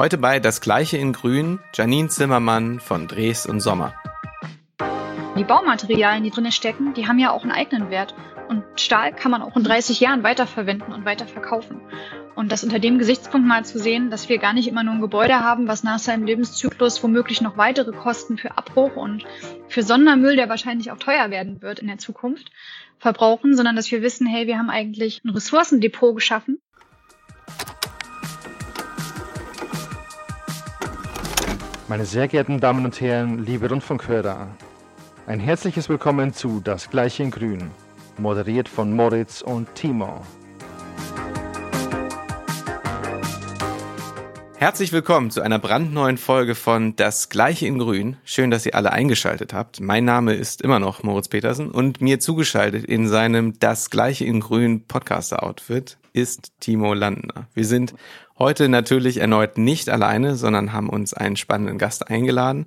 Heute bei Das Gleiche in Grün, Janine Zimmermann von Dres und Sommer. Die Baumaterialien, die drin stecken, die haben ja auch einen eigenen Wert. Und Stahl kann man auch in 30 Jahren weiterverwenden und weiterverkaufen. Und das unter dem Gesichtspunkt mal zu sehen, dass wir gar nicht immer nur ein Gebäude haben, was nach seinem Lebenszyklus womöglich noch weitere Kosten für Abbruch und für Sondermüll, der wahrscheinlich auch teuer werden wird in der Zukunft, verbrauchen, sondern dass wir wissen, hey, wir haben eigentlich ein Ressourcendepot geschaffen. Meine sehr geehrten Damen und Herren, liebe Rundfunkhörer, ein herzliches Willkommen zu Das Gleiche in Grün, moderiert von Moritz und Timo. Herzlich willkommen zu einer brandneuen Folge von Das Gleiche in Grün. Schön, dass ihr alle eingeschaltet habt. Mein Name ist immer noch Moritz Petersen und mir zugeschaltet in seinem Das Gleiche in Grün Podcaster-Outfit ist Timo Landner. Wir sind heute natürlich erneut nicht alleine, sondern haben uns einen spannenden Gast eingeladen.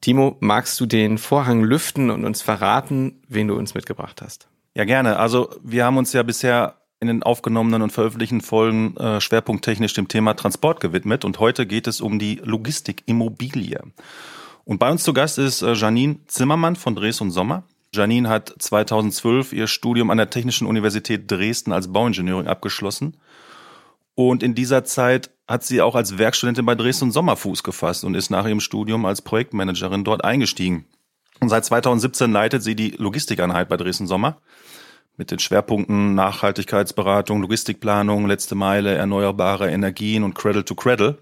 Timo, magst du den Vorhang lüften und uns verraten, wen du uns mitgebracht hast? Ja, gerne. Also wir haben uns ja bisher in den aufgenommenen und veröffentlichten Folgen äh, schwerpunkttechnisch dem Thema Transport gewidmet und heute geht es um die Logistikimmobilie. Und bei uns zu Gast ist äh, Janine Zimmermann von Dres und Sommer. Janine hat 2012 ihr Studium an der Technischen Universität Dresden als Bauingenieurin abgeschlossen. Und in dieser Zeit hat sie auch als Werkstudentin bei Dresden und Sommer Fuß gefasst und ist nach ihrem Studium als Projektmanagerin dort eingestiegen. Und seit 2017 leitet sie die Logistikeinheit bei Dresden Sommer mit den Schwerpunkten Nachhaltigkeitsberatung, Logistikplanung, letzte Meile, erneuerbare Energien und Cradle to Cradle.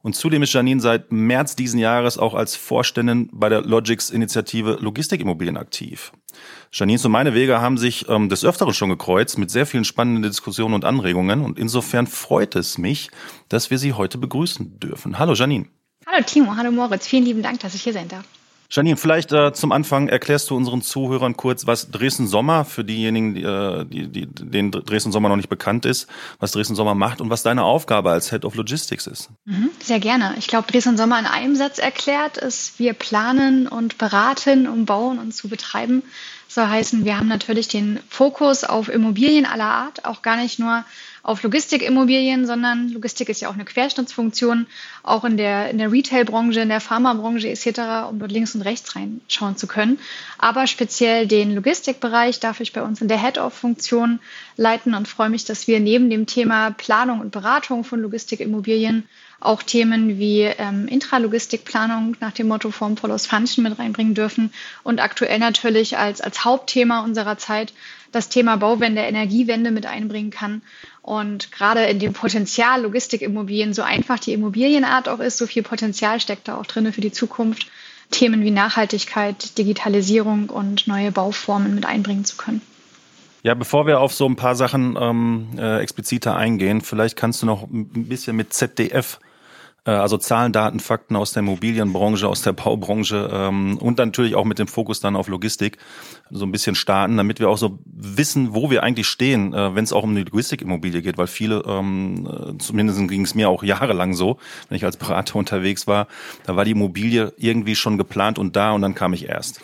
Und zudem ist Janine seit März diesen Jahres auch als Vorständin bei der Logix-Initiative Logistikimmobilien aktiv. Janine und meine Wege haben sich ähm, des Öfteren schon gekreuzt mit sehr vielen spannenden Diskussionen und Anregungen. Und insofern freut es mich, dass wir Sie heute begrüßen dürfen. Hallo Janine. Hallo Timo, hallo Moritz. Vielen lieben Dank, dass ich hier sein darf. Janine, vielleicht äh, zum Anfang erklärst du unseren Zuhörern kurz, was Dresden Sommer für diejenigen, die, äh, die, die, denen Dresden Sommer noch nicht bekannt ist, was Dresden Sommer macht und was deine Aufgabe als Head of Logistics ist. Mhm, sehr gerne. Ich glaube, Dresden Sommer in einem Satz erklärt ist, wir planen und beraten, um bauen und zu betreiben. soll heißen, wir haben natürlich den Fokus auf Immobilien aller Art, auch gar nicht nur auf Logistikimmobilien, sondern Logistik ist ja auch eine Querschnittsfunktion, auch in der, in der Retail-Branche, in der Pharmabranche etc., um dort links und rechts reinschauen zu können. Aber speziell den Logistikbereich darf ich bei uns in der Head-of-Funktion leiten und freue mich, dass wir neben dem Thema Planung und Beratung von Logistikimmobilien auch Themen wie ähm, Intralogistikplanung nach dem Motto Form follows Function mit reinbringen dürfen und aktuell natürlich als, als Hauptthema unserer Zeit das Thema Bauwende, Energiewende mit einbringen kann. Und gerade in dem Potenzial Logistikimmobilien, so einfach die Immobilienart auch ist, so viel Potenzial steckt da auch drin für die Zukunft, Themen wie Nachhaltigkeit, Digitalisierung und neue Bauformen mit einbringen zu können. Ja, bevor wir auf so ein paar Sachen ähm, äh, expliziter eingehen, vielleicht kannst du noch ein bisschen mit ZDF also Zahlen, Daten, Fakten aus der Immobilienbranche, aus der Baubranche ähm, und natürlich auch mit dem Fokus dann auf Logistik so ein bisschen starten, damit wir auch so wissen, wo wir eigentlich stehen, äh, wenn es auch um eine Logistikimmobilie geht, weil viele, ähm, äh, zumindest ging es mir auch jahrelang so, wenn ich als Berater unterwegs war, da war die Immobilie irgendwie schon geplant und da und dann kam ich erst.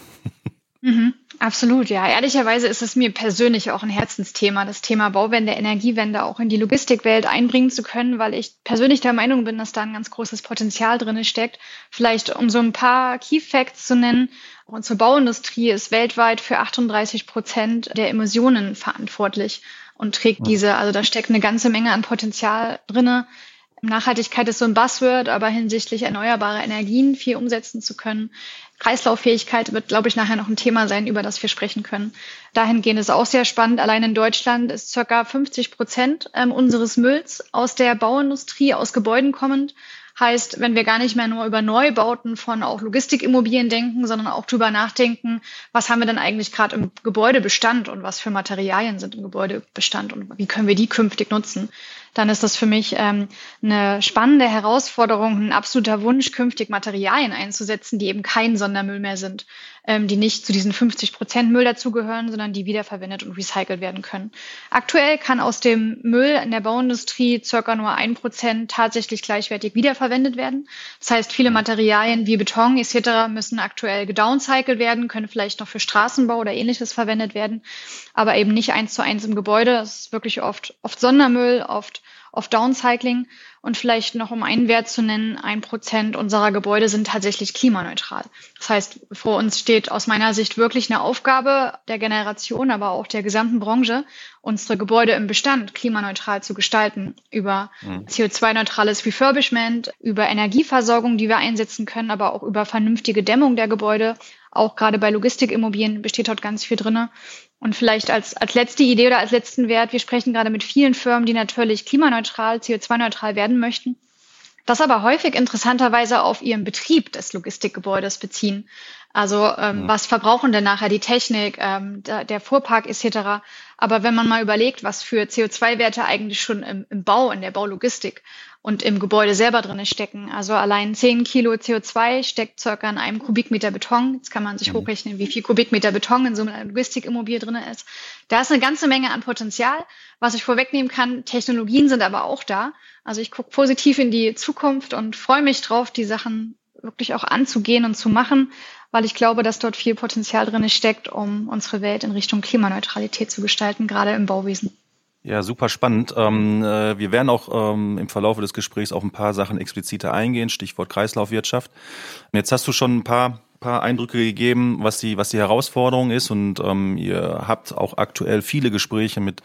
Mhm. Absolut, ja. Ehrlicherweise ist es mir persönlich auch ein Herzensthema, das Thema Bauwende, Energiewende auch in die Logistikwelt einbringen zu können, weil ich persönlich der Meinung bin, dass da ein ganz großes Potenzial drin steckt. Vielleicht um so ein paar Key Facts zu nennen. Unsere Bauindustrie ist weltweit für 38 Prozent der Emissionen verantwortlich und trägt diese. Also da steckt eine ganze Menge an Potenzial drinne. Nachhaltigkeit ist so ein Buzzword, aber hinsichtlich erneuerbarer Energien viel umsetzen zu können, Kreislauffähigkeit wird, glaube ich, nachher noch ein Thema sein, über das wir sprechen können. Dahingehend ist auch sehr spannend. Allein in Deutschland ist circa 50 Prozent ähm, unseres Mülls aus der Bauindustrie, aus Gebäuden kommend. Heißt, wenn wir gar nicht mehr nur über Neubauten von auch Logistikimmobilien denken, sondern auch drüber nachdenken, was haben wir denn eigentlich gerade im Gebäudebestand und was für Materialien sind im Gebäudebestand und wie können wir die künftig nutzen, dann ist das für mich ähm, eine spannende Herausforderung, ein absoluter Wunsch, künftig Materialien einzusetzen, die eben kein Sondermüll mehr sind, ähm, die nicht zu diesen 50 Prozent Müll dazugehören, sondern die wiederverwendet und recycelt werden können. Aktuell kann aus dem Müll in der Bauindustrie circa nur ein Prozent tatsächlich gleichwertig wiederverwendet werden. Das heißt, viele Materialien wie Beton etc. müssen aktuell gedowncycelt werden, können vielleicht noch für Straßenbau oder ähnliches verwendet werden, aber eben nicht eins zu eins im Gebäude. Das ist wirklich oft, oft Sondermüll, oft auf Downcycling. Und vielleicht noch um einen Wert zu nennen, ein Prozent unserer Gebäude sind tatsächlich klimaneutral. Das heißt, vor uns steht aus meiner Sicht wirklich eine Aufgabe der Generation, aber auch der gesamten Branche, unsere Gebäude im Bestand klimaneutral zu gestalten. Über mhm. CO2-neutrales Refurbishment, über Energieversorgung, die wir einsetzen können, aber auch über vernünftige Dämmung der Gebäude. Auch gerade bei Logistikimmobilien besteht dort ganz viel drinne. Und vielleicht als, als letzte Idee oder als letzten Wert, wir sprechen gerade mit vielen Firmen, die natürlich klimaneutral, CO2-neutral werden möchten, das aber häufig interessanterweise auf ihren Betrieb des Logistikgebäudes beziehen. Also ähm, ja. was verbrauchen denn nachher die Technik, ähm, der, der Fuhrpark etc. Aber wenn man mal überlegt, was für CO2-Werte eigentlich schon im, im Bau, in der Baulogistik und im Gebäude selber drin stecken. Also allein 10 Kilo CO2 steckt circa in einem Kubikmeter Beton. Jetzt kann man sich mhm. hochrechnen, wie viel Kubikmeter Beton in so einer Logistikimmobilie drin ist. Da ist eine ganze Menge an Potenzial. Was ich vorwegnehmen kann, Technologien sind aber auch da. Also ich gucke positiv in die Zukunft und freue mich drauf, die Sachen wirklich auch anzugehen und zu machen, weil ich glaube, dass dort viel Potenzial drin steckt, um unsere Welt in Richtung Klimaneutralität zu gestalten, gerade im Bauwesen. Ja, super spannend. Ähm, äh, wir werden auch ähm, im Verlauf des Gesprächs auf ein paar Sachen expliziter eingehen, Stichwort Kreislaufwirtschaft. Jetzt hast du schon ein paar paar Eindrücke gegeben, was die, was die Herausforderung ist und ähm, ihr habt auch aktuell viele Gespräche mit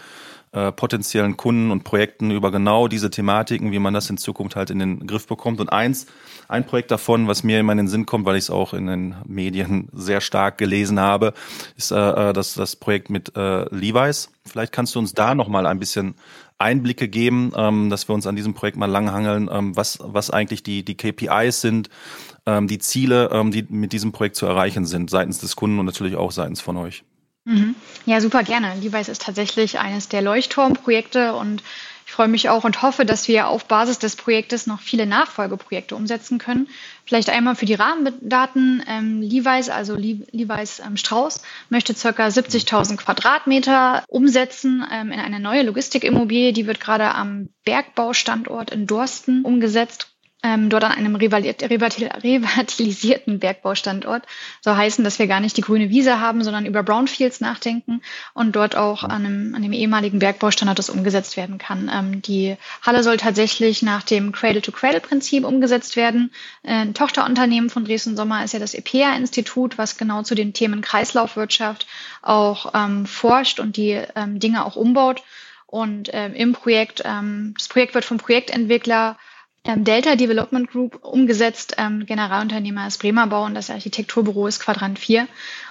äh, potenziellen Kunden und Projekten über genau diese Thematiken, wie man das in Zukunft halt in den Griff bekommt. Und eins, ein Projekt davon, was mir in meinen Sinn kommt, weil ich es auch in den Medien sehr stark gelesen habe, ist äh, äh das, das Projekt mit äh, Levi's. Vielleicht kannst du uns da nochmal ein bisschen Einblicke geben, ähm, dass wir uns an diesem Projekt mal langhangeln, ähm, was, was eigentlich die, die KPIs sind, ähm, die Ziele, ähm, die mit diesem Projekt zu erreichen sind, seitens des Kunden und natürlich auch seitens von euch. Mhm. Ja, super gerne. Levi's ist tatsächlich eines der Leuchtturmprojekte und ich freue mich auch und hoffe, dass wir auf Basis des Projektes noch viele Nachfolgeprojekte umsetzen können. Vielleicht einmal für die Rahmendaten. Ähm, Levi's, also Le Levi's ähm, Strauß, möchte circa 70.000 Quadratmeter umsetzen ähm, in eine neue Logistikimmobilie. Die wird gerade am Bergbaustandort in Dorsten umgesetzt ähm, dort an einem revitalisierten Bergbaustandort. So heißen, dass wir gar nicht die grüne Wiese haben, sondern über Brownfields nachdenken und dort auch an einem, an dem ehemaligen Bergbaustandort das umgesetzt werden kann. Ähm, die Halle soll tatsächlich nach dem Cradle-to-Cradle-Prinzip umgesetzt werden. Äh, ein Tochterunternehmen von Dresden Sommer ist ja das EPA-Institut, was genau zu den Themen Kreislaufwirtschaft auch ähm, forscht und die ähm, Dinge auch umbaut. Und ähm, im Projekt, ähm, das Projekt wird vom Projektentwickler Delta Development Group umgesetzt. Ähm, Generalunternehmer ist Bremer Bau und das Architekturbüro ist Quadrant 4.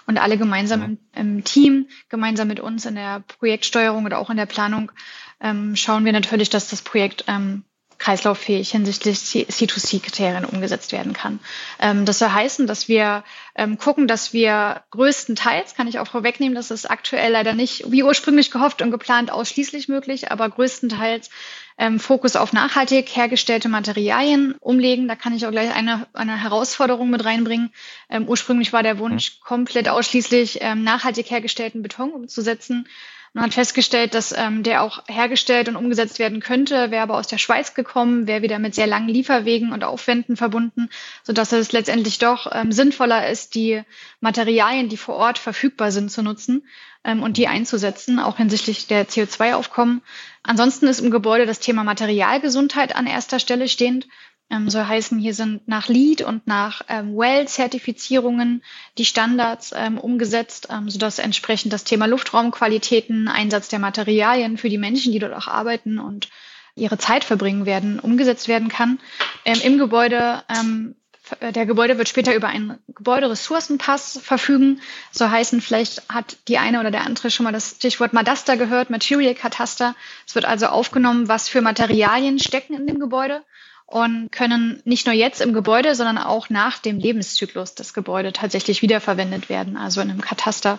Und alle gemeinsam im, im, Team, gemeinsam mit uns in der Projektsteuerung oder auch in der Planung, ähm, schauen wir natürlich, dass das Projekt ähm, kreislauffähig hinsichtlich C2C-Kriterien umgesetzt werden kann. Ähm, das soll heißen, dass wir ähm, gucken, dass wir größtenteils, kann ich auch vorwegnehmen, das ist aktuell leider nicht wie ursprünglich gehofft und geplant ausschließlich möglich, aber größtenteils ähm, Fokus auf nachhaltig hergestellte Materialien umlegen. Da kann ich auch gleich eine, eine Herausforderung mit reinbringen. Ähm, ursprünglich war der Wunsch, komplett ausschließlich ähm, nachhaltig hergestellten Beton umzusetzen. Man hat festgestellt, dass ähm, der auch hergestellt und umgesetzt werden könnte, wäre aber aus der Schweiz gekommen, wäre wieder mit sehr langen Lieferwegen und Aufwänden verbunden, sodass es letztendlich doch ähm, sinnvoller ist, die Materialien, die vor Ort verfügbar sind, zu nutzen ähm, und die einzusetzen, auch hinsichtlich der CO2-Aufkommen. Ansonsten ist im Gebäude das Thema Materialgesundheit an erster Stelle stehend. Ähm, soll heißen, hier sind nach LEED und nach ähm, WELL-Zertifizierungen die Standards ähm, umgesetzt, ähm, sodass entsprechend das Thema Luftraumqualitäten, Einsatz der Materialien für die Menschen, die dort auch arbeiten und ihre Zeit verbringen werden, umgesetzt werden kann. Ähm, Im Gebäude ähm, der Gebäude wird später über einen Gebäuderessourcenpass verfügen. So heißen, vielleicht hat die eine oder der andere schon mal das Stichwort Madaster gehört, Material Kataster. Es wird also aufgenommen, was für Materialien stecken in dem Gebäude und können nicht nur jetzt im Gebäude, sondern auch nach dem Lebenszyklus des Gebäudes tatsächlich wiederverwendet werden, also in einem Kataster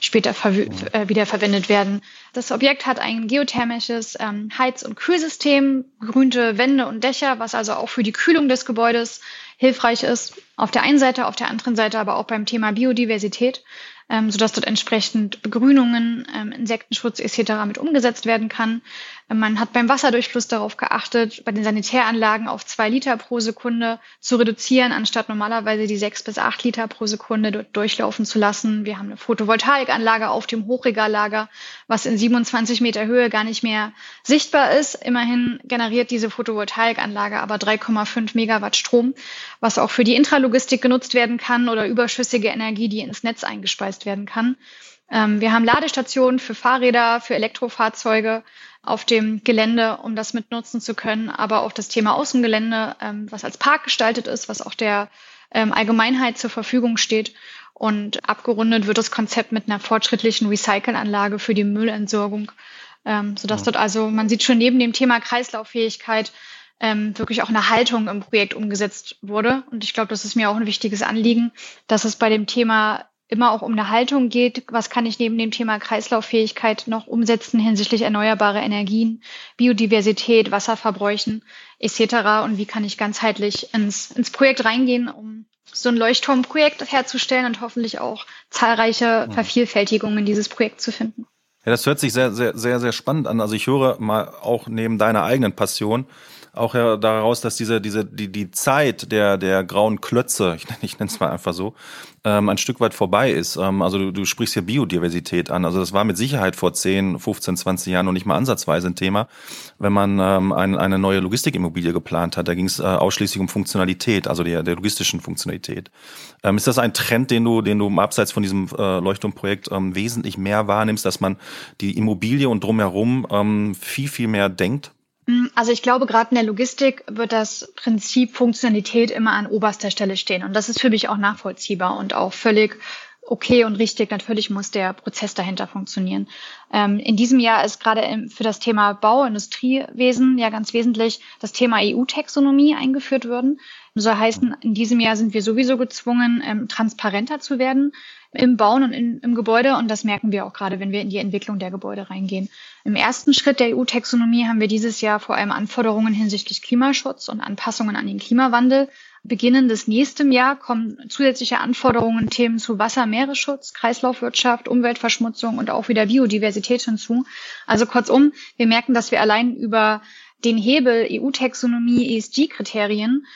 später äh, wiederverwendet werden. Das Objekt hat ein geothermisches ähm, Heiz- und Kühlsystem, grünte Wände und Dächer, was also auch für die Kühlung des Gebäudes hilfreich ist. Auf der einen Seite, auf der anderen Seite aber auch beim Thema Biodiversität. ähm, sodass dort entsprechend Begrünungen, ähm, Insektenschutz etc. mit umgesetzt werden kann. Man hat beim Wasserdurchfluss darauf geachtet, bei den Sanitäranlagen auf zwei Liter pro Sekunde zu reduzieren, anstatt normalerweise die sechs bis acht Liter pro Sekunde dort durchlaufen zu lassen. Wir haben eine Photovoltaikanlage auf dem Hochregallager, was in 27 Meter Höhe gar nicht mehr sichtbar ist. Immerhin generiert diese Photovoltaikanlage aber 3,5 Megawatt Strom, was auch für die Intralogistik genutzt werden kann oder überschüssige Energie, die ins Netz eingespeist werden kann. Ähm, wir haben Ladestationen für Fahrräder, für Elektrofahrzeuge auf dem Gelände, um das mit nutzen zu können, aber auch das Thema Außengelände, ähm, was als Park gestaltet ist, was auch der ähm, Allgemeinheit zur Verfügung steht. Und abgerundet wird das Konzept mit einer fortschrittlichen Recycelanlage für die Müllentsorgung, ähm, sodass ja. dort also, man sieht schon neben dem Thema Kreislauffähigkeit, ähm, wirklich auch eine Haltung im Projekt umgesetzt wurde. Und ich glaube, das ist mir auch ein wichtiges Anliegen, dass es bei dem Thema immer auch um eine Haltung geht, was kann ich neben dem Thema Kreislauffähigkeit noch umsetzen hinsichtlich erneuerbare Energien, Biodiversität, Wasserverbräuchen etc. Und wie kann ich ganzheitlich ins, ins Projekt reingehen, um so ein Leuchtturmprojekt herzustellen und hoffentlich auch zahlreiche Vervielfältigungen in dieses Projekt zu finden. Ja, das hört sich sehr, sehr, sehr, sehr spannend an. Also ich höre mal auch neben deiner eigenen Passion auch ja daraus, dass diese, diese, die, die Zeit der, der grauen Klötze, ich, ich nenne es mal einfach so, ähm, ein Stück weit vorbei ist. Ähm, also du, du sprichst hier Biodiversität an. Also das war mit Sicherheit vor 10, 15, 20 Jahren noch nicht mal ansatzweise ein Thema, wenn man ähm, ein, eine neue Logistikimmobilie geplant hat. Da ging es äh, ausschließlich um Funktionalität, also der, der logistischen Funktionalität. Ähm, ist das ein Trend, den du, den du abseits von diesem äh, Leuchtturmprojekt ähm, wesentlich mehr wahrnimmst, dass man die Immobilie und drumherum ähm, viel, viel mehr denkt? Mm, also ich glaube, gerade in der Logistik wird das Prinzip Funktionalität immer an oberster Stelle stehen. Und das ist für mich auch nachvollziehbar und auch völlig okay und richtig. Natürlich muss der Prozess dahinter funktionieren. Ähm, in diesem Jahr ist gerade für das Thema Bau, Industriewesen ja ganz wesentlich das Thema EU-Taxonomie eingeführt worden. So heißen, in diesem Jahr sind wir sowieso gezwungen, ähm, transparenter zu werden im Bauen und in, im Gebäude. Und das merken wir auch gerade, wenn wir in die Entwicklung der Gebäude reingehen. Im ersten Schritt der EU-Taxonomie haben wir dieses Jahr vor allem Anforderungen hinsichtlich Klimaschutz und Anpassungen an den Klimawandel. Beginnen des nächsten Jahr kommen zusätzliche Anforderungen, Themen zu Wasser, Meeresschutz, Kreislaufwirtschaft, Umweltverschmutzung und auch wieder Biodiversität hinzu. Also kurzum, wir merken, dass wir allein über den Hebel EU-Taxonomie, ESG-Kriterien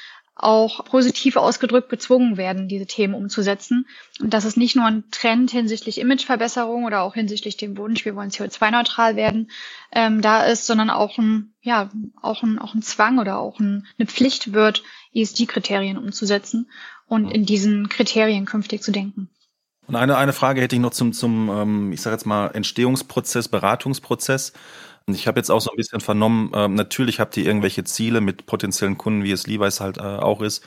auch positiv ausgedrückt gezwungen werden, diese Themen umzusetzen. Und das ist nicht nur ein Trend hinsichtlich Imageverbesserung oder auch hinsichtlich dem Wunsch, wir wollen CO2-neutral werden, ähm, da ist, sondern auch ein, ja, auch ein, auch ein Zwang oder auch ein, eine Pflicht wird, ESG-Kriterien umzusetzen und in diesen Kriterien künftig zu denken. Und eine, eine Frage hätte ich noch zum, zum ähm, ich sage jetzt mal, Entstehungsprozess, Beratungsprozess. Ich habe jetzt auch so ein bisschen vernommen, äh, natürlich habt ihr irgendwelche Ziele mit potenziellen Kunden, wie es Levi's halt äh, auch ist,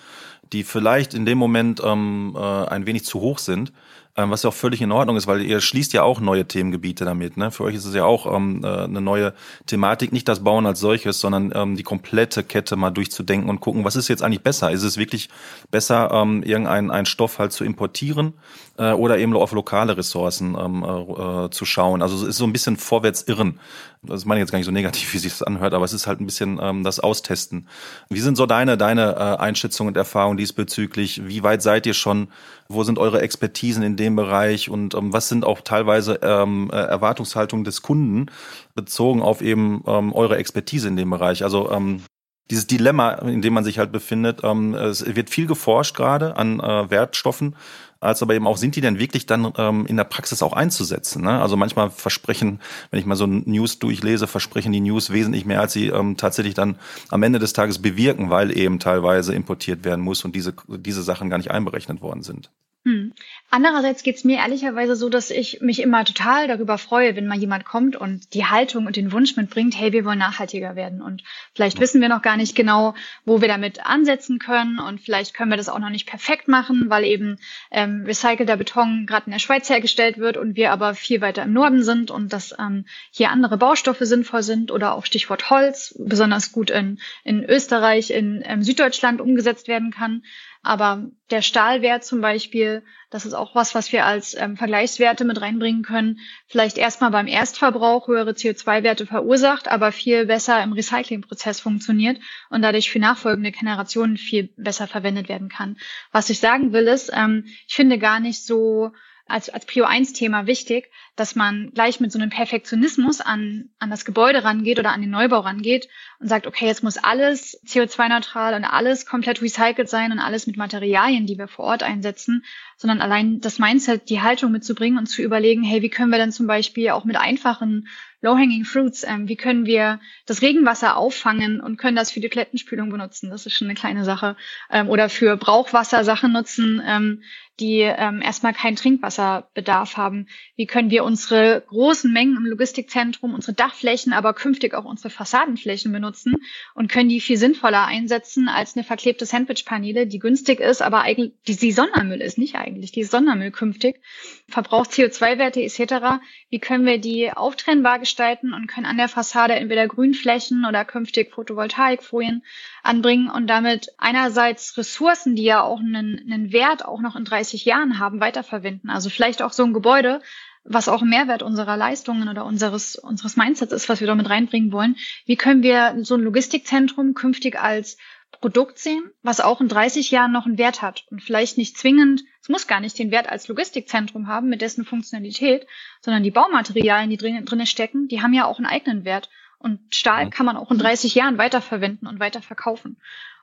die vielleicht in dem Moment ähm, äh, ein wenig zu hoch sind was ja auch völlig in Ordnung ist, weil ihr schließt ja auch neue Themengebiete damit. Ne? Für euch ist es ja auch ähm, äh, eine neue Thematik, nicht das Bauen als solches, sondern ähm, die komplette Kette mal durchzudenken und gucken, was ist jetzt eigentlich besser? Ist es wirklich besser, ähm, irgendeinen einen Stoff halt zu importieren äh, oder eben auf lokale Ressourcen ähm, äh, zu schauen? Also es ist so ein bisschen vorwärts irren. Das meine ich jetzt gar nicht so negativ, wie sich das anhört, aber es ist halt ein bisschen ähm, das Austesten. Wie sind so deine, deine äh, Einschätzungen und Erfahrungen diesbezüglich? Wie weit seid ihr schon? Wo sind eure Expertisen in dem Bereich und ähm, was sind auch teilweise ähm, äh, Erwartungshaltungen des Kunden bezogen auf eben ähm, eure Expertise in dem Bereich? Also ähm, dieses Dilemma, in dem man sich halt befindet. Ähm, es wird viel geforscht gerade an äh, Wertstoffen, als aber eben auch, sind die denn wirklich dann ähm, in der Praxis auch einzusetzen? Ne? Also manchmal versprechen, wenn ich mal so News durchlese, versprechen die News wesentlich mehr, als sie ähm, tatsächlich dann am Ende des Tages bewirken, weil eben teilweise importiert werden muss und diese, diese Sachen gar nicht einberechnet worden sind. Hm. Andererseits geht's mir ehrlicherweise so, dass ich mich immer total darüber freue, wenn mal jemand kommt und die Haltung und den Wunsch mitbringt, hey, wir wollen nachhaltiger werden. Und vielleicht wissen wir noch gar nicht genau, wo wir damit ansetzen können. Und vielleicht können wir das auch noch nicht perfekt machen, weil eben ähm, recycelter Beton gerade in der Schweiz hergestellt wird und wir aber viel weiter im Norden sind und dass ähm, hier andere Baustoffe sinnvoll sind oder auch Stichwort Holz besonders gut in, in Österreich, in ähm, Süddeutschland umgesetzt werden kann. Aber der Stahlwert zum Beispiel, das ist auch was, was wir als ähm, Vergleichswerte mit reinbringen können, vielleicht erstmal beim Erstverbrauch höhere CO2-Werte verursacht, aber viel besser im Recyclingprozess funktioniert und dadurch für nachfolgende Generationen viel besser verwendet werden kann. Was ich sagen will ist, ähm, ich finde gar nicht so als, als Prio 1 Thema wichtig, dass man gleich mit so einem Perfektionismus an, an das Gebäude rangeht oder an den Neubau rangeht und sagt, okay, jetzt muss alles CO2-neutral und alles komplett recycelt sein und alles mit Materialien, die wir vor Ort einsetzen, sondern allein das Mindset, die Haltung mitzubringen und zu überlegen, hey, wie können wir denn zum Beispiel auch mit einfachen Low-Hanging Fruits, ähm, wie können wir das Regenwasser auffangen und können das für die Toilettenspülung benutzen? Das ist schon eine kleine Sache. Ähm, oder für Brauchwasser Sachen nutzen, ähm, die ähm, erstmal keinen Trinkwasserbedarf haben. Wie können wir unsere großen Mengen im Logistikzentrum, unsere Dachflächen, aber künftig auch unsere Fassadenflächen benutzen und können die viel sinnvoller einsetzen als eine verklebte Sandwichpaneele, die günstig ist, aber eigentlich die, die Sondermüll ist, nicht eigentlich, die Sondermüll künftig, verbraucht CO2-Werte etc. Wie können wir die auftrennbar gestalten und können an der Fassade entweder Grünflächen oder künftig Photovoltaikfolien anbringen und damit einerseits Ressourcen, die ja auch einen, einen Wert auch noch in 30 Jahren haben, weiterverwenden. Also vielleicht auch so ein Gebäude, was auch ein Mehrwert unserer Leistungen oder unseres, unseres Mindsets ist, was wir damit reinbringen wollen. Wie können wir so ein Logistikzentrum künftig als Produkt sehen, was auch in 30 Jahren noch einen Wert hat und vielleicht nicht zwingend, es muss gar nicht den Wert als Logistikzentrum haben mit dessen Funktionalität, sondern die Baumaterialien, die drin, drin stecken, die haben ja auch einen eigenen Wert. Und Stahl kann man auch in 30 Jahren weiterverwenden und weiterverkaufen.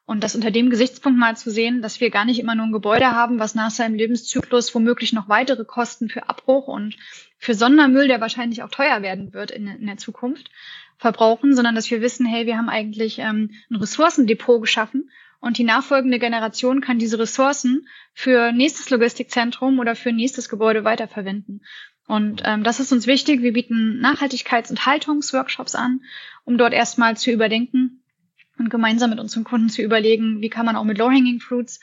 Und das unter dem Gesichtspunkt mal zu sehen, dass wir gar nicht immer nur ein Gebäude haben, was nach seinem Lebenszyklus womöglich noch weitere Kosten für Abbruch und für Sondermüll, der wahrscheinlich auch teuer werden wird in, in der Zukunft, verbrauchen, sondern dass wir wissen, hey, wir haben eigentlich ähm, ein Ressourcendepot geschaffen und die nachfolgende Generation kann diese Ressourcen für nächstes Logistikzentrum oder für nächstes Gebäude weiterverwenden. Und ähm, das ist uns wichtig. Wir bieten Nachhaltigkeits- und Haltungsworkshops an, um dort erstmal zu überdenken und gemeinsam mit unseren Kunden zu überlegen, wie kann man auch mit Low-Hanging Fruits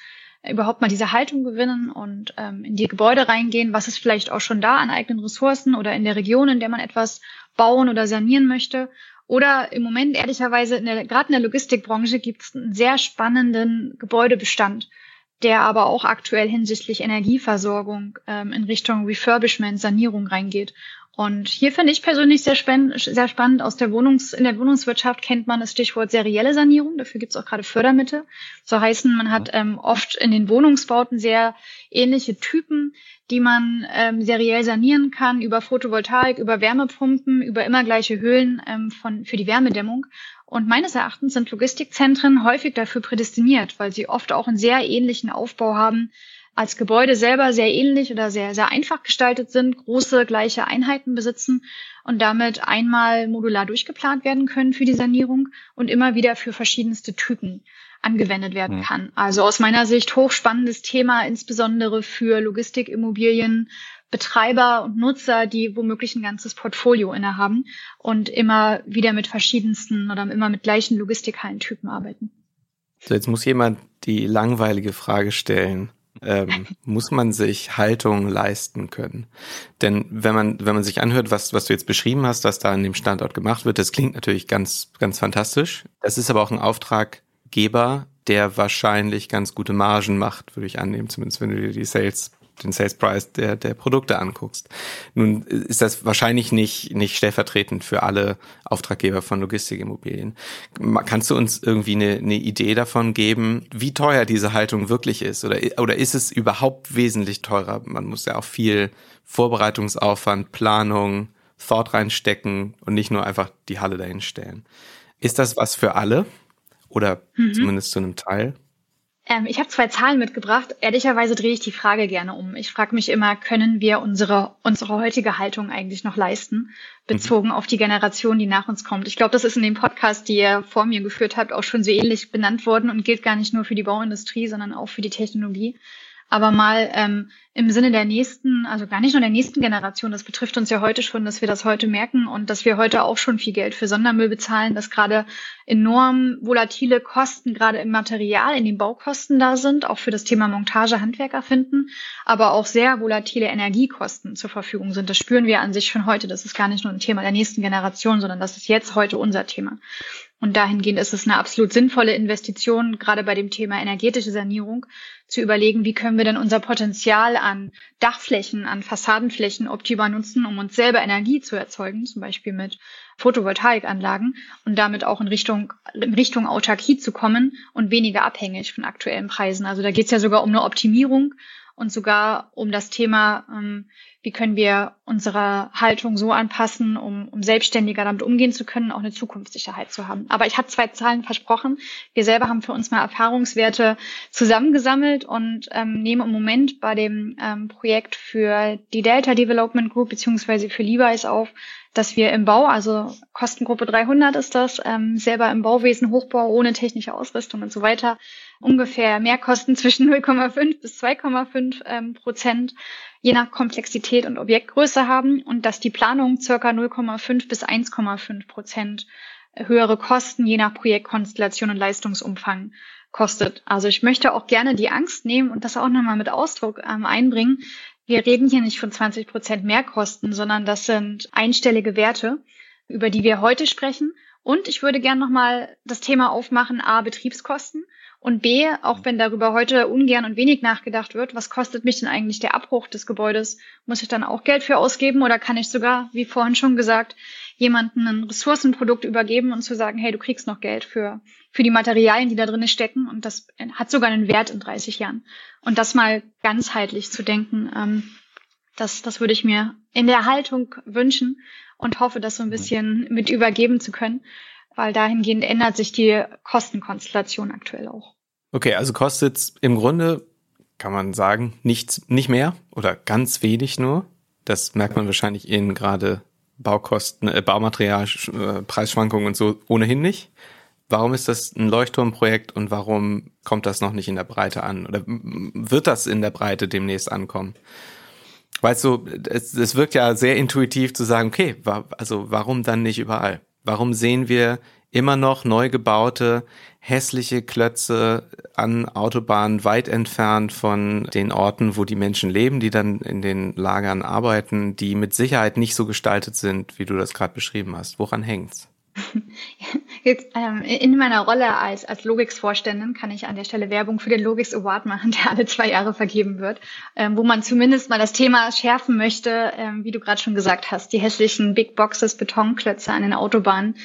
überhaupt mal diese Haltung gewinnen und ähm, in die Gebäude reingehen, was ist vielleicht auch schon da an eigenen Ressourcen oder in der Region, in der man etwas bauen oder sanieren möchte. Oder im Moment ehrlicherweise, gerade in der Logistikbranche gibt es einen sehr spannenden Gebäudebestand der aber auch aktuell hinsichtlich Energieversorgung ähm, in Richtung Refurbishment, Sanierung reingeht. Und hier finde ich persönlich sehr, spannend, sehr spannend. Aus der Wohnungs, in der Wohnungswirtschaft kennt man das Stichwort serielle Sanierung. Dafür gibt es auch gerade Fördermittel. So heißen, man hat ähm, oft in den Wohnungsbauten sehr ähnliche Typen, die man ähm, seriell sanieren kann über Photovoltaik, über Wärmepumpen, über immer gleiche Höhlen ähm, von, für die Wärmedämmung. Und meines Erachtens sind Logistikzentren häufig dafür prädestiniert, weil sie oft auch einen sehr ähnlichen Aufbau haben, als Gebäude selber sehr ähnlich oder sehr, sehr einfach gestaltet sind, große gleiche Einheiten besitzen und damit einmal modular durchgeplant werden können für die Sanierung und immer wieder für verschiedenste Typen angewendet werden kann. Also aus meiner Sicht hochspannendes Thema, insbesondere für Logistikimmobilien, Betreiber und Nutzer, die womöglich ein ganzes Portfolio innehaben und immer wieder mit verschiedensten oder immer mit gleichen Logistikhallentypen arbeiten. So, jetzt muss jemand die langweilige Frage stellen. Ähm, muss man sich Haltung leisten können? Denn wenn man, wenn man sich anhört, was, was du jetzt beschrieben hast, was da an dem Standort gemacht wird, das klingt natürlich ganz, ganz fantastisch. Das ist aber auch ein Auftraggeber, der wahrscheinlich ganz gute Margen macht, würde ich annehmen, zumindest wenn du dir die Sales den Sales Price der, der Produkte anguckst. Nun ist das wahrscheinlich nicht, nicht stellvertretend für alle Auftraggeber von Logistikimmobilien. Kannst du uns irgendwie eine, eine Idee davon geben, wie teuer diese Haltung wirklich ist? Oder, oder ist es überhaupt wesentlich teurer? Man muss ja auch viel Vorbereitungsaufwand, Planung, Thought reinstecken und nicht nur einfach die Halle dahin stellen. Ist das was für alle? Oder mhm. zumindest zu einem Teil? Ähm, ich habe zwei Zahlen mitgebracht. Ehrlicherweise drehe ich die Frage gerne um. Ich frage mich immer, können wir unsere, unsere heutige Haltung eigentlich noch leisten, bezogen mhm. auf die Generation, die nach uns kommt? Ich glaube, das ist in dem Podcast, die ihr vor mir geführt habt, auch schon so ähnlich benannt worden und gilt gar nicht nur für die Bauindustrie, sondern auch für die Technologie. Aber mal ähm, im Sinne der nächsten, also gar nicht nur der nächsten Generation, das betrifft uns ja heute schon, dass wir das heute merken und dass wir heute auch schon viel Geld für Sondermüll bezahlen, dass gerade enorm volatile Kosten gerade im Material, in den Baukosten da sind, auch für das Thema Montage Handwerker finden, aber auch sehr volatile Energiekosten zur Verfügung sind. Das spüren wir an sich schon heute. Das ist gar nicht nur ein Thema der nächsten Generation, sondern das ist jetzt heute unser Thema. Und dahingehend ist es eine absolut sinnvolle Investition, gerade bei dem Thema energetische Sanierung, zu überlegen, wie können wir denn unser Potenzial an Dachflächen, an Fassadenflächen optimal nutzen, um uns selber Energie zu erzeugen, zum Beispiel mit Photovoltaikanlagen und damit auch in Richtung, in Richtung Autarkie zu kommen und weniger abhängig von aktuellen Preisen. Also da geht es ja sogar um eine Optimierung und sogar um das Thema, ähm, wie können wir unsere Haltung so anpassen, um, um selbstständiger damit umgehen zu können, auch eine Zukunftssicherheit zu haben. Aber ich habe zwei Zahlen versprochen. Wir selber haben für uns mal Erfahrungswerte zusammengesammelt und ähm, nehmen im Moment bei dem ähm, Projekt für die Delta Development Group beziehungsweise für Levi's auf, dass wir im Bau, also Kostengruppe 300 ist das, ähm, selber im Bauwesen, Hochbau ohne technische Ausrüstung und so weiter, ungefähr Mehrkosten zwischen 0,5 bis 2,5 ähm, Prozent je nach Komplexität und Objektgröße haben und dass die Planung circa 0,5 bis 1,5 Prozent höhere Kosten je nach Projektkonstellation und Leistungsumfang kostet. Also ich möchte auch gerne die Angst nehmen und das auch nochmal mit Ausdruck ähm, einbringen. Wir reden hier nicht von 20 Prozent Mehrkosten, sondern das sind einstellige Werte, über die wir heute sprechen. Und ich würde gerne nochmal das Thema aufmachen, A, Betriebskosten und B, auch wenn darüber heute ungern und wenig nachgedacht wird, was kostet mich denn eigentlich der Abbruch des Gebäudes? Muss ich dann auch Geld für ausgeben oder kann ich sogar, wie vorhin schon gesagt, jemanden ein Ressourcenprodukt übergeben und zu sagen, hey, du kriegst noch Geld für, für die Materialien, die da drin stecken und das hat sogar einen Wert in 30 Jahren. Und das mal ganzheitlich zu denken, ähm, das, das würde ich mir in der Haltung wünschen und hoffe, das so ein bisschen mit übergeben zu können weil dahingehend ändert sich die Kostenkonstellation aktuell auch. Okay, also kostet im Grunde, kann man sagen, nichts, nicht mehr oder ganz wenig nur. Das merkt man wahrscheinlich in gerade Baukosten, äh, Baumaterial, äh, Preisschwankungen und so ohnehin nicht. Warum ist das ein Leuchtturmprojekt und warum kommt das noch nicht in der Breite an? Oder wird das in der Breite demnächst ankommen? Weißt du, es, es wirkt ja sehr intuitiv zu sagen, okay, wa also warum dann nicht überall? Warum sehen wir immer noch neu gebaute, hässliche Klötze an Autobahnen weit entfernt von den Orten, wo die Menschen leben, die dann in den Lagern arbeiten, die mit Sicherheit nicht so gestaltet sind, wie du das gerade beschrieben hast. Woran hängt's? Jetzt, ähm, in meiner Rolle als, als Logix-Vorständin kann ich an der Stelle Werbung für den Logix Award machen, der alle zwei Jahre vergeben wird, ähm, wo man zumindest mal das Thema schärfen möchte, ähm, wie du gerade schon gesagt hast, die hässlichen Big Boxes, Betonklötze an den Autobahnen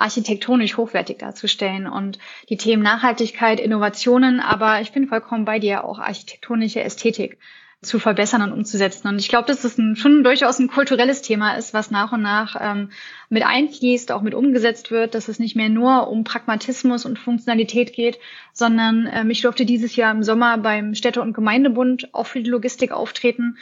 architektonisch hochwertig darzustellen und die Themen Nachhaltigkeit, Innovationen, aber ich bin vollkommen bei dir, auch architektonische Ästhetik zu verbessern und umzusetzen. Und ich glaube, dass das ein, schon durchaus ein kulturelles Thema ist, was nach und nach ähm, mit einfließt, auch mit umgesetzt wird, dass es nicht mehr nur um Pragmatismus und Funktionalität geht, sondern ähm, ich durfte dieses Jahr im Sommer beim Städte- und Gemeindebund auch für die Logistik auftreten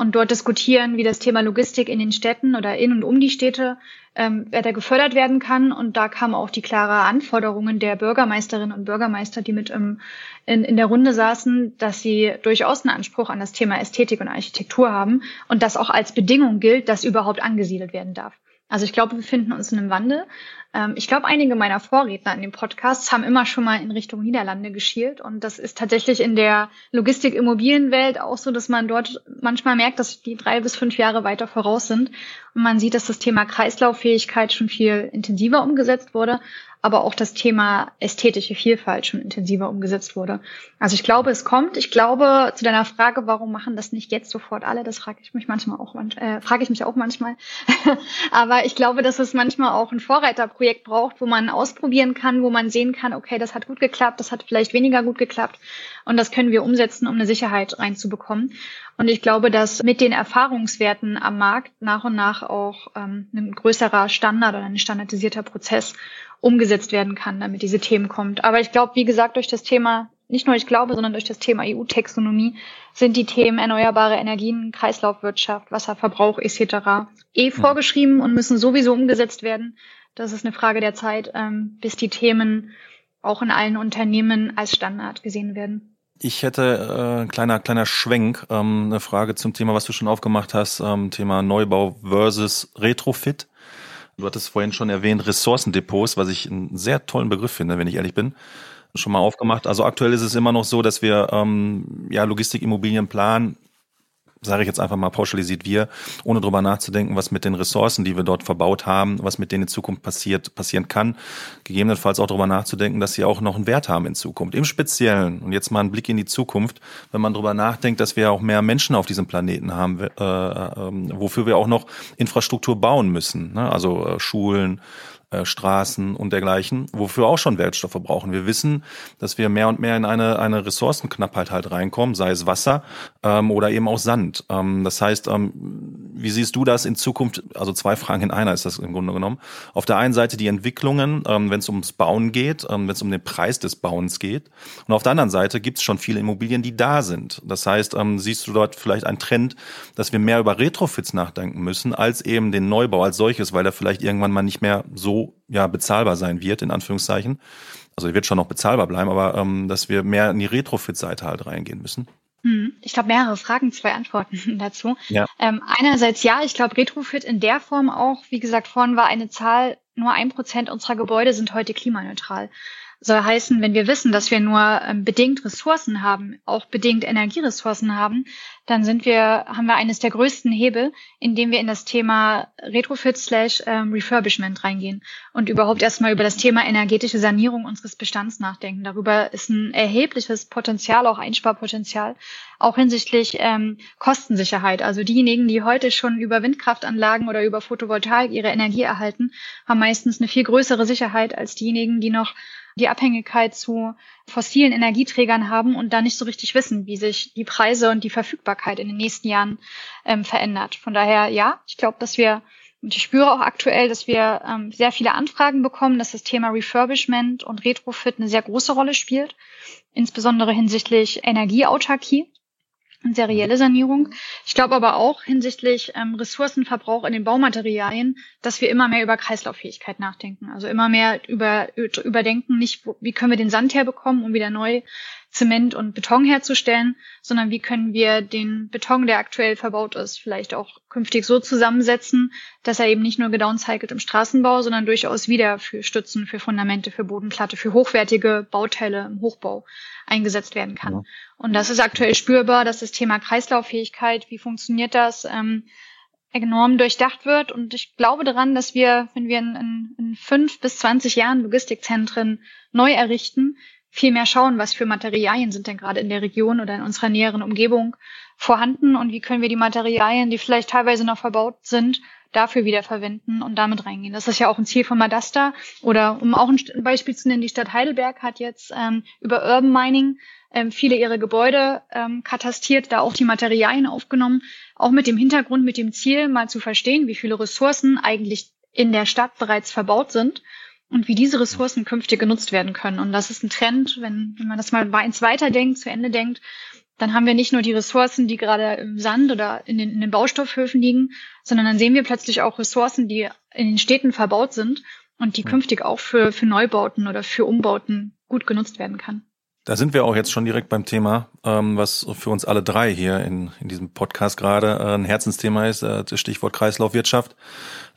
und dort diskutieren, wie das Thema Logistik in den Städten oder in und um die Städte ähm, weiter gefördert werden kann. Und da kamen auch die klare Anforderungen der Bürgermeisterinnen und Bürgermeister, die mit im, in, in der Runde saßen, dass sie durchaus einen Anspruch an das Thema Ästhetik und Architektur haben und das auch als Bedingung gilt, dass überhaupt angesiedelt werden darf. Also ich glaube, wir befinden uns in einem Wandel. Ähm, ich glaube, einige meiner Vorredner in dem Podcast haben immer schon mal in Richtung Niederlande geschielt. Und das ist tatsächlich in der Logistik-Immobilienwelt auch so, dass man dort manchmal merkt, dass die drei bis fünf Jahre weiter voraus sind. Und man sieht, dass das Thema Kreislauffähigkeit schon viel intensiver umgesetzt wurde aber auch das Thema ästhetische Vielfalt schon intensiver umgesetzt wurde. Also ich glaube, es kommt. Ich glaube, zu deiner Frage, warum machen das nicht jetzt sofort alle, das frage ich mich manchmal auch, äh, frage ich mich auch manchmal. aber ich glaube, dass es manchmal auch ein Vorreiterprojekt braucht, wo man ausprobieren kann, wo man sehen kann, okay, das hat gut geklappt, das hat vielleicht weniger gut geklappt und das können wir umsetzen, um eine Sicherheit reinzubekommen. Und ich glaube, dass mit den Erfahrungswerten am Markt nach und nach auch ähm, ein größerer Standard oder ein standardisierter Prozess umgesetzt werden kann, damit diese Themen kommt. Aber ich glaube, wie gesagt, durch das Thema, nicht nur ich glaube, sondern durch das Thema EU-Taxonomie sind die Themen erneuerbare Energien, Kreislaufwirtschaft, Wasserverbrauch etc. eh vorgeschrieben und müssen sowieso umgesetzt werden. Das ist eine Frage der Zeit, ähm, bis die Themen auch in allen Unternehmen als Standard gesehen werden. Ich hätte äh, kleiner kleiner Schwenk, ähm, eine Frage zum Thema, was du schon aufgemacht hast, ähm, Thema Neubau versus Retrofit. Du hattest vorhin schon erwähnt, Ressourcendepots, was ich einen sehr tollen Begriff finde, wenn ich ehrlich bin. Schon mal aufgemacht. Also aktuell ist es immer noch so, dass wir ähm, ja Logistikimmobilien planen sage ich jetzt einfach mal pauschalisiert wir, ohne drüber nachzudenken, was mit den Ressourcen, die wir dort verbaut haben, was mit denen in Zukunft passiert, passieren kann. Gegebenenfalls auch drüber nachzudenken, dass sie auch noch einen Wert haben in Zukunft. Im Speziellen, und jetzt mal ein Blick in die Zukunft, wenn man drüber nachdenkt, dass wir auch mehr Menschen auf diesem Planeten haben, äh, äh, wofür wir auch noch Infrastruktur bauen müssen. Ne? Also äh, Schulen, äh, Straßen und dergleichen, wofür auch schon Wertstoffe brauchen. Wir wissen, dass wir mehr und mehr in eine, eine Ressourcenknappheit halt reinkommen, sei es Wasser ähm, oder eben auch Sand. Ähm, das heißt, ähm, wie siehst du das in Zukunft? Also zwei Fragen in einer ist das im Grunde genommen. Auf der einen Seite die Entwicklungen, ähm, wenn es ums Bauen geht, ähm, wenn es um den Preis des Bauens geht. Und auf der anderen Seite gibt es schon viele Immobilien, die da sind. Das heißt, ähm, siehst du dort vielleicht einen Trend, dass wir mehr über Retrofits nachdenken müssen, als eben den Neubau als solches, weil er vielleicht irgendwann mal nicht mehr so ja, bezahlbar sein wird, in Anführungszeichen. Also er wird schon noch bezahlbar bleiben, aber ähm, dass wir mehr in die Retrofit-Seite halt reingehen müssen. Hm, ich glaube, mehrere Fragen, zwei Antworten dazu. Ja. Ähm, einerseits ja, ich glaube, Retrofit in der Form auch, wie gesagt, vorhin war eine Zahl, nur ein Prozent unserer Gebäude sind heute klimaneutral soll heißen, wenn wir wissen, dass wir nur ähm, bedingt Ressourcen haben, auch bedingt Energieressourcen haben, dann sind wir, haben wir eines der größten Hebel, indem wir in das Thema Retrofit slash ähm, Refurbishment reingehen und überhaupt erstmal über das Thema energetische Sanierung unseres Bestands nachdenken. Darüber ist ein erhebliches Potenzial, auch Einsparpotenzial, auch hinsichtlich ähm, Kostensicherheit. Also diejenigen, die heute schon über Windkraftanlagen oder über Photovoltaik ihre Energie erhalten, haben meistens eine viel größere Sicherheit als diejenigen, die noch die Abhängigkeit zu fossilen Energieträgern haben und da nicht so richtig wissen, wie sich die Preise und die Verfügbarkeit in den nächsten Jahren ähm, verändert. Von daher, ja, ich glaube, dass wir, und ich spüre auch aktuell, dass wir ähm, sehr viele Anfragen bekommen, dass das Thema Refurbishment und Retrofit eine sehr große Rolle spielt, insbesondere hinsichtlich Energieautarkie serielle Sanierung. Ich glaube aber auch hinsichtlich ähm, Ressourcenverbrauch in den Baumaterialien, dass wir immer mehr über Kreislauffähigkeit nachdenken. Also immer mehr über, überdenken, nicht, wie können wir den Sand herbekommen, um wieder neu Zement und Beton herzustellen, sondern wie können wir den Beton, der aktuell verbaut ist, vielleicht auch künftig so zusammensetzen, dass er eben nicht nur gedowncycelt im Straßenbau, sondern durchaus wieder für Stützen, für Fundamente, für Bodenplatte, für hochwertige Bauteile im Hochbau eingesetzt werden kann. Ja. Und das ist aktuell spürbar, dass das Thema Kreislauffähigkeit, wie funktioniert das, ähm, enorm durchdacht wird. Und ich glaube daran, dass wir, wenn wir in, in, in fünf bis zwanzig Jahren Logistikzentren neu errichten, viel mehr schauen, was für Materialien sind denn gerade in der Region oder in unserer näheren Umgebung vorhanden und wie können wir die Materialien, die vielleicht teilweise noch verbaut sind, dafür wieder verwenden und damit reingehen. Das ist ja auch ein Ziel von Madasta. Oder um auch ein Beispiel zu nennen, die Stadt Heidelberg hat jetzt ähm, über Urban Mining ähm, viele ihre Gebäude ähm, katastiert, da auch die Materialien aufgenommen, auch mit dem Hintergrund, mit dem Ziel, mal zu verstehen, wie viele Ressourcen eigentlich in der Stadt bereits verbaut sind und wie diese Ressourcen künftig genutzt werden können. Und das ist ein Trend, wenn, wenn man das mal eins weiterdenkt, zu Ende denkt, dann haben wir nicht nur die Ressourcen, die gerade im Sand oder in den, in den Baustoffhöfen liegen, sondern dann sehen wir plötzlich auch Ressourcen, die in den Städten verbaut sind und die künftig auch für, für Neubauten oder für Umbauten gut genutzt werden kann. Da sind wir auch jetzt schon direkt beim Thema, ähm, was für uns alle drei hier in, in diesem Podcast gerade äh, ein Herzensthema ist, äh, das Stichwort Kreislaufwirtschaft.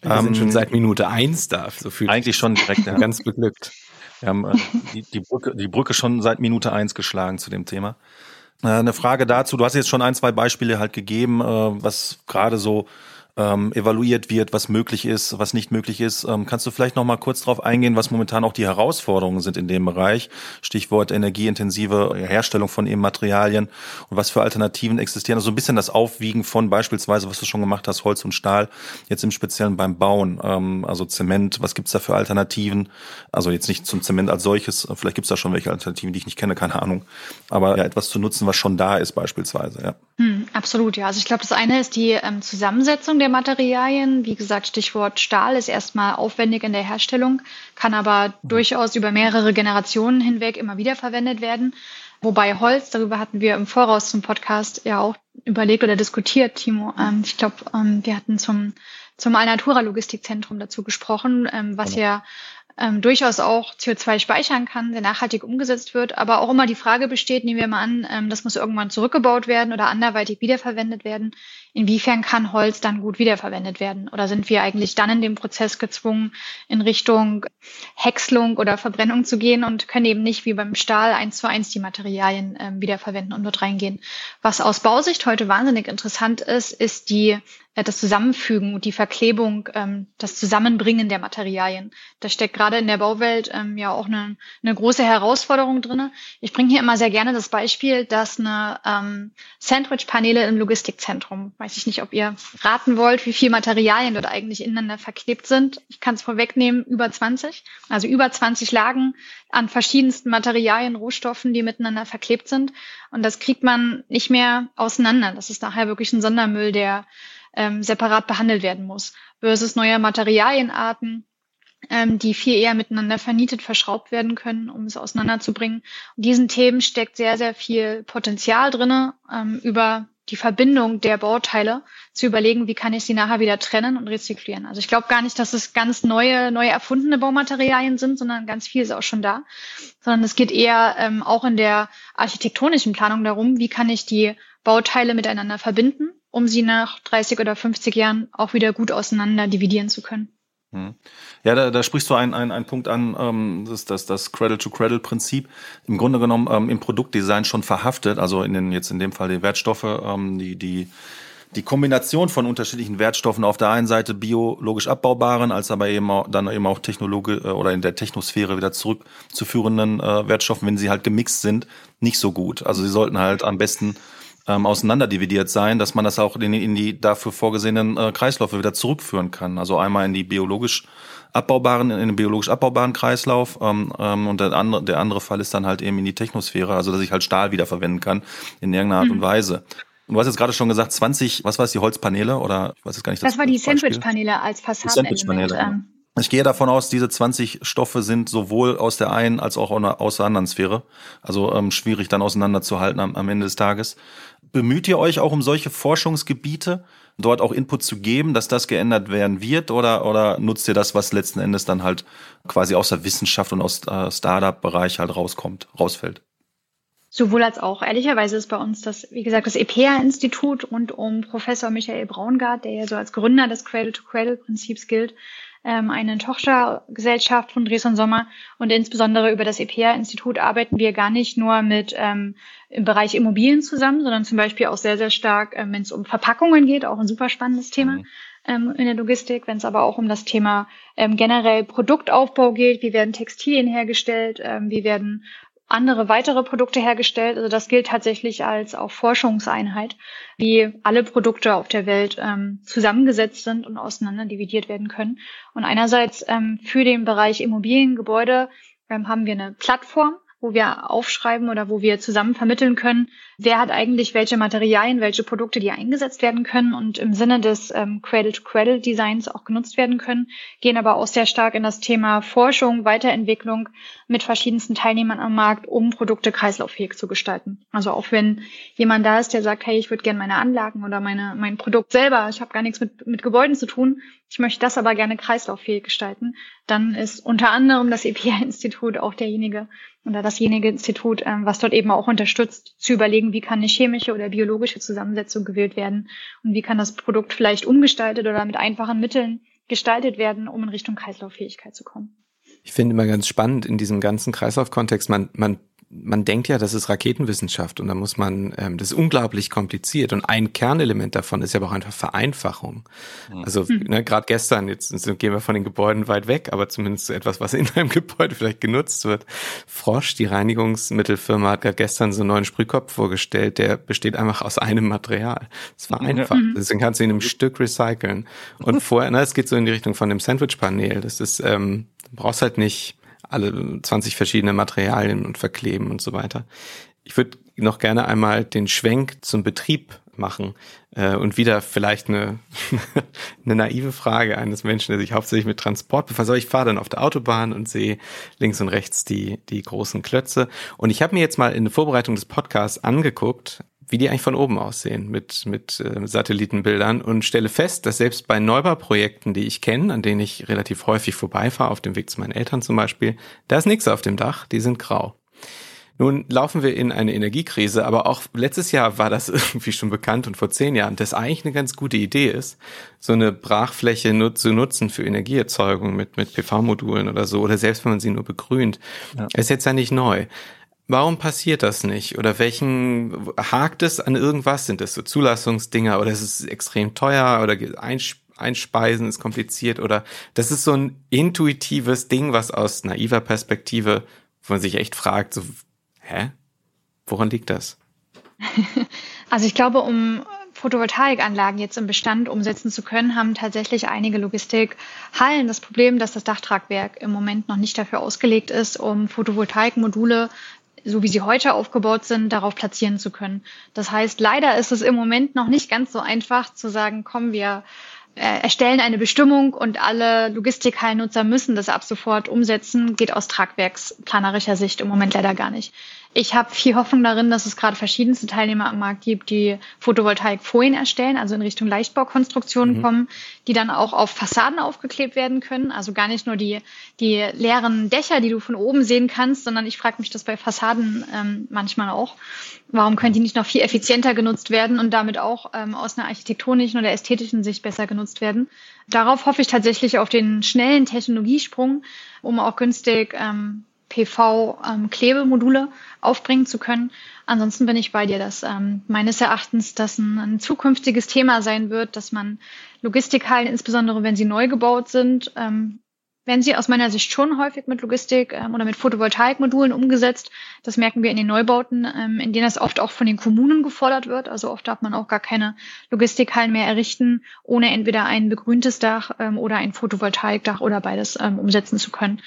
Wir ähm, sind schon seit Minute eins da, so viel. Eigentlich schon direkt, ja. ganz beglückt. Wir haben äh, die, die, Brücke, die Brücke schon seit Minute eins geschlagen zu dem Thema. Eine Frage dazu, du hast jetzt schon ein, zwei Beispiele halt gegeben, was gerade so ähm, evaluiert wird, was möglich ist, was nicht möglich ist. Ähm, kannst du vielleicht noch mal kurz darauf eingehen, was momentan auch die Herausforderungen sind in dem Bereich? Stichwort energieintensive Herstellung von eben Materialien und was für Alternativen existieren. Also ein bisschen das Aufwiegen von beispielsweise, was du schon gemacht hast, Holz und Stahl, jetzt im Speziellen beim Bauen, ähm, also Zement, was gibt's da für Alternativen? Also jetzt nicht zum Zement als solches, vielleicht gibt's da schon welche Alternativen, die ich nicht kenne, keine Ahnung. Aber ja, etwas zu nutzen, was schon da ist beispielsweise, ja. Hm, absolut, ja. Also ich glaube, das eine ist die ähm, Zusammensetzung der Materialien. Wie gesagt, Stichwort Stahl ist erstmal aufwendig in der Herstellung, kann aber mhm. durchaus über mehrere Generationen hinweg immer wieder verwendet werden. Wobei Holz, darüber hatten wir im Voraus zum Podcast ja auch überlegt oder diskutiert, Timo. Ähm, ich glaube, ähm, wir hatten zum, zum Alnatura Logistikzentrum dazu gesprochen, ähm, was genau. ja ähm, durchaus auch CO2 speichern kann, sehr nachhaltig umgesetzt wird, aber auch immer die Frage besteht, nehmen wir mal an, ähm, das muss irgendwann zurückgebaut werden oder anderweitig wiederverwendet werden. Inwiefern kann Holz dann gut wiederverwendet werden? Oder sind wir eigentlich dann in dem Prozess gezwungen, in Richtung Häckslung oder Verbrennung zu gehen und können eben nicht wie beim Stahl eins zu eins die Materialien ähm, wiederverwenden und dort reingehen? Was aus Bausicht heute wahnsinnig interessant ist, ist die äh, das Zusammenfügen und die Verklebung, ähm, das Zusammenbringen der Materialien. Da steckt gerade in der Bauwelt ähm, ja auch eine, eine große Herausforderung drinne. Ich bringe hier immer sehr gerne das Beispiel, dass eine ähm, Sandwich-Paneele im Logistikzentrum, weiß ich nicht, ob ihr raten wollt, wie viel Materialien dort eigentlich ineinander verklebt sind. Ich kann es vorwegnehmen, über 20. Also über 20 Lagen an verschiedensten Materialien, Rohstoffen, die miteinander verklebt sind. Und das kriegt man nicht mehr auseinander. Das ist nachher wirklich ein Sondermüll, der ähm, separat behandelt werden muss. Versus neue Materialienarten, ähm, die viel eher miteinander vernietet, verschraubt werden können, um es auseinanderzubringen. Und diesen Themen steckt sehr, sehr viel Potenzial drinne ähm, über die Verbindung der Bauteile zu überlegen, wie kann ich sie nachher wieder trennen und rezyklieren. Also ich glaube gar nicht, dass es ganz neue, neue erfundene Baumaterialien sind, sondern ganz viel ist auch schon da. Sondern es geht eher ähm, auch in der architektonischen Planung darum, wie kann ich die Bauteile miteinander verbinden, um sie nach 30 oder 50 Jahren auch wieder gut auseinander dividieren zu können. Hm. Ja, da, da sprichst du einen, einen, einen Punkt an, ähm, das das, das Cradle-to-Cradle-Prinzip. Im Grunde genommen ähm, im Produktdesign schon verhaftet, also in den, jetzt in dem Fall die Wertstoffe, ähm, die, die, die Kombination von unterschiedlichen Wertstoffen auf der einen Seite biologisch abbaubaren, als aber eben auch, dann eben auch Technologe äh, oder in der Technosphäre wieder zurückzuführenden äh, Wertstoffen, wenn sie halt gemixt sind, nicht so gut. Also sie sollten halt am besten ähm, auseinanderdividiert sein, dass man das auch in, in die dafür vorgesehenen äh, Kreisläufe wieder zurückführen kann. Also einmal in die biologisch abbaubaren, in den biologisch abbaubaren Kreislauf ähm, ähm, und der andere, der andere Fall ist dann halt eben in die Technosphäre, also dass ich halt Stahl wiederverwenden kann in irgendeiner Art mhm. und Weise. Und du hast jetzt gerade schon gesagt, 20, was war es, die Holzpaneele oder ich weiß jetzt gar nicht. Das, das war die Sandwich-Paneele als Fassadenelement. Sandwich ähm. Ich gehe davon aus, diese 20 Stoffe sind sowohl aus der einen als auch aus der anderen Sphäre. Also ähm, schwierig dann auseinanderzuhalten am, am Ende des Tages. Bemüht ihr euch auch um solche Forschungsgebiete, dort auch Input zu geben, dass das geändert werden wird? Oder, oder nutzt ihr das, was letzten Endes dann halt quasi aus der Wissenschaft und aus äh, Startup-Bereich halt rauskommt, rausfällt? Sowohl als auch. Ehrlicherweise ist bei uns das, wie gesagt, das EPA-Institut rund um Professor Michael Braungart, der ja so als Gründer des Cradle-to-Cradle-Prinzips gilt, ähm, eine Tochtergesellschaft von Dresden Sommer und insbesondere über das EPA-Institut arbeiten wir gar nicht nur mit ähm, im Bereich Immobilien zusammen, sondern zum Beispiel auch sehr, sehr stark, ähm, wenn es um Verpackungen geht, auch ein super spannendes Thema. Mhm ähm, in der Logistik, wenn es aber auch um das Thema ähm, generell Produktaufbau geht, wie werden Textilien hergestellt, ähm, wie werden andere weitere Produkte hergestellt. Also das gilt tatsächlich als auch Forschungseinheit, wie alle Produkte auf der Welt ähm, zusammengesetzt sind und auseinander dividiert werden können. Und einerseits ähm, für den Bereich Immobiliengebäude ähm, haben wir eine Plattform, wo wir aufschreiben oder wo wir zusammen vermitteln können, wer hat eigentlich welche Materialien, welche Produkte, die eingesetzt werden können und im Sinne des ähm, Cradle-to-Cradle-Designs auch genutzt werden können, gehen aber auch sehr stark in das Thema Forschung, Weiterentwicklung mit verschiedensten Teilnehmern am Markt, um Produkte kreislauffähig zu gestalten. Also auch wenn jemand da ist, der sagt, hey, ich würde gerne meine Anlagen oder meine, mein Produkt selber, ich habe gar nichts mit, mit Gebäuden zu tun, ich möchte das aber gerne kreislauffähig gestalten, dann ist unter anderem das EPA-Institut auch derjenige oder dasjenige Institut, ähm, was dort eben auch unterstützt, zu überlegen, wie kann eine chemische oder biologische Zusammensetzung gewählt werden und wie kann das Produkt vielleicht umgestaltet oder mit einfachen Mitteln gestaltet werden, um in Richtung Kreislauffähigkeit zu kommen. Ich finde immer ganz spannend in diesem ganzen Kreislaufkontext, man, man man denkt ja, das ist Raketenwissenschaft und da muss man, ähm, das ist unglaublich kompliziert und ein Kernelement davon ist ja auch einfach Vereinfachung. Also mhm. ne, gerade gestern, jetzt gehen wir von den Gebäuden weit weg, aber zumindest etwas, was in einem Gebäude vielleicht genutzt wird. Frosch, die Reinigungsmittelfirma, hat gerade gestern so einen neuen Sprühkopf vorgestellt, der besteht einfach aus einem Material. Das war einfach. Mhm. Deswegen kannst du ihn im Stück recyceln. Und vorher, na, es geht so in die Richtung von dem Sandwich-Panel. Das ist, ähm, du brauchst halt nicht alle 20 verschiedene Materialien und verkleben und so weiter. Ich würde noch gerne einmal den Schwenk zum Betrieb machen äh, und wieder vielleicht eine, eine naive Frage eines Menschen, der sich hauptsächlich mit Transport befasst. Aber ich fahre dann auf der Autobahn und sehe links und rechts die, die großen Klötze. Und ich habe mir jetzt mal in der Vorbereitung des Podcasts angeguckt, wie die eigentlich von oben aussehen mit, mit äh, Satellitenbildern und stelle fest, dass selbst bei Neubauprojekten, die ich kenne, an denen ich relativ häufig vorbeifahre, auf dem Weg zu meinen Eltern zum Beispiel, da ist nichts auf dem Dach, die sind grau. Nun laufen wir in eine Energiekrise, aber auch letztes Jahr war das irgendwie schon bekannt und vor zehn Jahren, dass eigentlich eine ganz gute Idee ist, so eine Brachfläche nur zu nutzen für Energieerzeugung mit, mit PV-Modulen oder so, oder selbst wenn man sie nur begrünt. Ja. Ist jetzt ja nicht neu. Warum passiert das nicht? Oder welchen hakt es an irgendwas? Sind das so Zulassungsdinger oder ist es extrem teuer oder einspeisen ist kompliziert oder das ist so ein intuitives Ding, was aus naiver Perspektive, wo man sich echt fragt, so, hä? Woran liegt das? Also ich glaube, um Photovoltaikanlagen jetzt im Bestand umsetzen zu können, haben tatsächlich einige Logistikhallen das Problem, dass das Dachtragwerk im Moment noch nicht dafür ausgelegt ist, um Photovoltaikmodule so wie sie heute aufgebaut sind, darauf platzieren zu können. Das heißt, leider ist es im Moment noch nicht ganz so einfach zu sagen, komm, wir äh, erstellen eine Bestimmung und alle Logistikhallen-Nutzer müssen das ab sofort umsetzen, geht aus tragwerksplanerischer Sicht im Moment leider gar nicht. Ich habe viel Hoffnung darin, dass es gerade verschiedenste Teilnehmer am Markt gibt, die Photovoltaikfolien erstellen, also in Richtung Leichtbaukonstruktionen mhm. kommen, die dann auch auf Fassaden aufgeklebt werden können. Also gar nicht nur die, die leeren Dächer, die du von oben sehen kannst, sondern ich frage mich das bei Fassaden ähm, manchmal auch. Warum können die nicht noch viel effizienter genutzt werden und damit auch ähm, aus einer architektonischen oder ästhetischen Sicht besser genutzt werden? Darauf hoffe ich tatsächlich auf den schnellen Technologiesprung, um auch günstig ähm, PV-Klebemodule ähm, aufbringen zu können. Ansonsten bin ich bei dir, dass ähm, meines Erachtens das ein, ein, zukünftiges Thema sein wird, dass man Logistikhallen, insbesondere wenn sie neu gebaut sind, ähm, wenn sie aus meiner Sicht schon häufig mit Logistik ähm, oder mit Photovoltaikmodulen umgesetzt. Das merken wir in den Neubauten, ähm, in denen das oft auch von den Kommunen gefordert wird. Also oft darf man auch gar keine Logistikhallen mehr errichten, ohne entweder ein begrüntes Dach ähm, oder ein Photovoltaikdach oder beides ähm, umsetzen zu können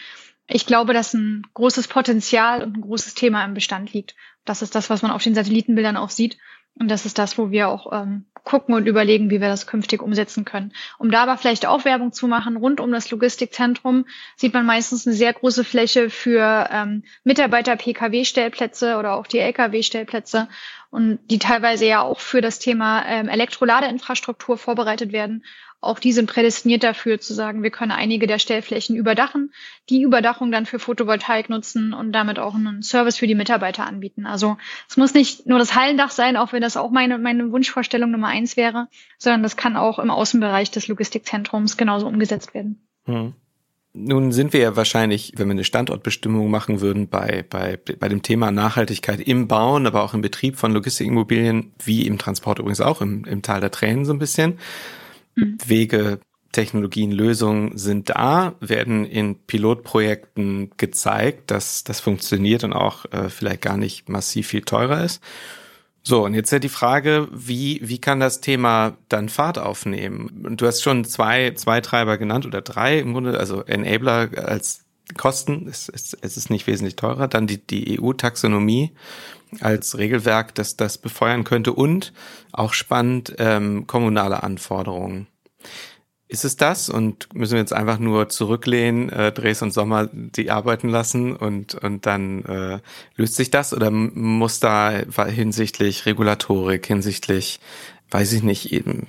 ich glaube, dass ein großes Potenzial und ein großes Thema im Bestand liegt. Das ist das, was man auf den Satellitenbildern auch sieht. Und das ist das, wo wir auch ähm, gucken und überlegen, wie wir das künftig umsetzen können. Um da aber vielleicht auch Werbung zu machen, rund um das Logistikzentrum sieht man meistens eine sehr große Fläche für ähm, Mitarbeiter-Pkw-Stellplätze oder auch die Lkw-Stellplätze und die teilweise ja auch für das Thema ähm, Elektroladeinfrastruktur vorbereitet werden auch die sind prädestiniert dafür zu sagen, wir können einige der Stellflächen überdachen, die Überdachung dann für Photovoltaik nutzen und damit auch einen Service für die Mitarbeiter anbieten. Also es muss nicht nur das Hallendach sein, auch wenn das auch meine, meine Wunschvorstellung Nummer eins wäre, sondern das kann auch im Außenbereich des Logistikzentrums genauso umgesetzt werden. Hm. Nun sind wir ja wahrscheinlich, wenn wir eine Standortbestimmung machen würden, bei, bei, bei dem Thema Nachhaltigkeit im Bauen, aber auch im Betrieb von Logistikimmobilien, wie im Transport übrigens auch, im, im Tal der Tränen so ein bisschen. Mhm. Wege, Technologien, Lösungen sind da, werden in Pilotprojekten gezeigt, dass das funktioniert und auch äh, vielleicht gar nicht massiv viel teurer ist. So, und jetzt ja die Frage, wie, wie kann das Thema dann Fahrt aufnehmen? Du hast schon zwei, zwei Treiber genannt oder drei im Grunde, also Enabler als Kosten, es, es, es ist nicht wesentlich teurer, dann die, die EU-Taxonomie als Regelwerk, das das befeuern könnte und auch spannend ähm, kommunale Anforderungen. Ist es das und müssen wir jetzt einfach nur zurücklehnen, äh, Dres und Sommer die arbeiten lassen und, und dann äh, löst sich das oder muss da hinsichtlich Regulatorik, hinsichtlich, weiß ich nicht, eben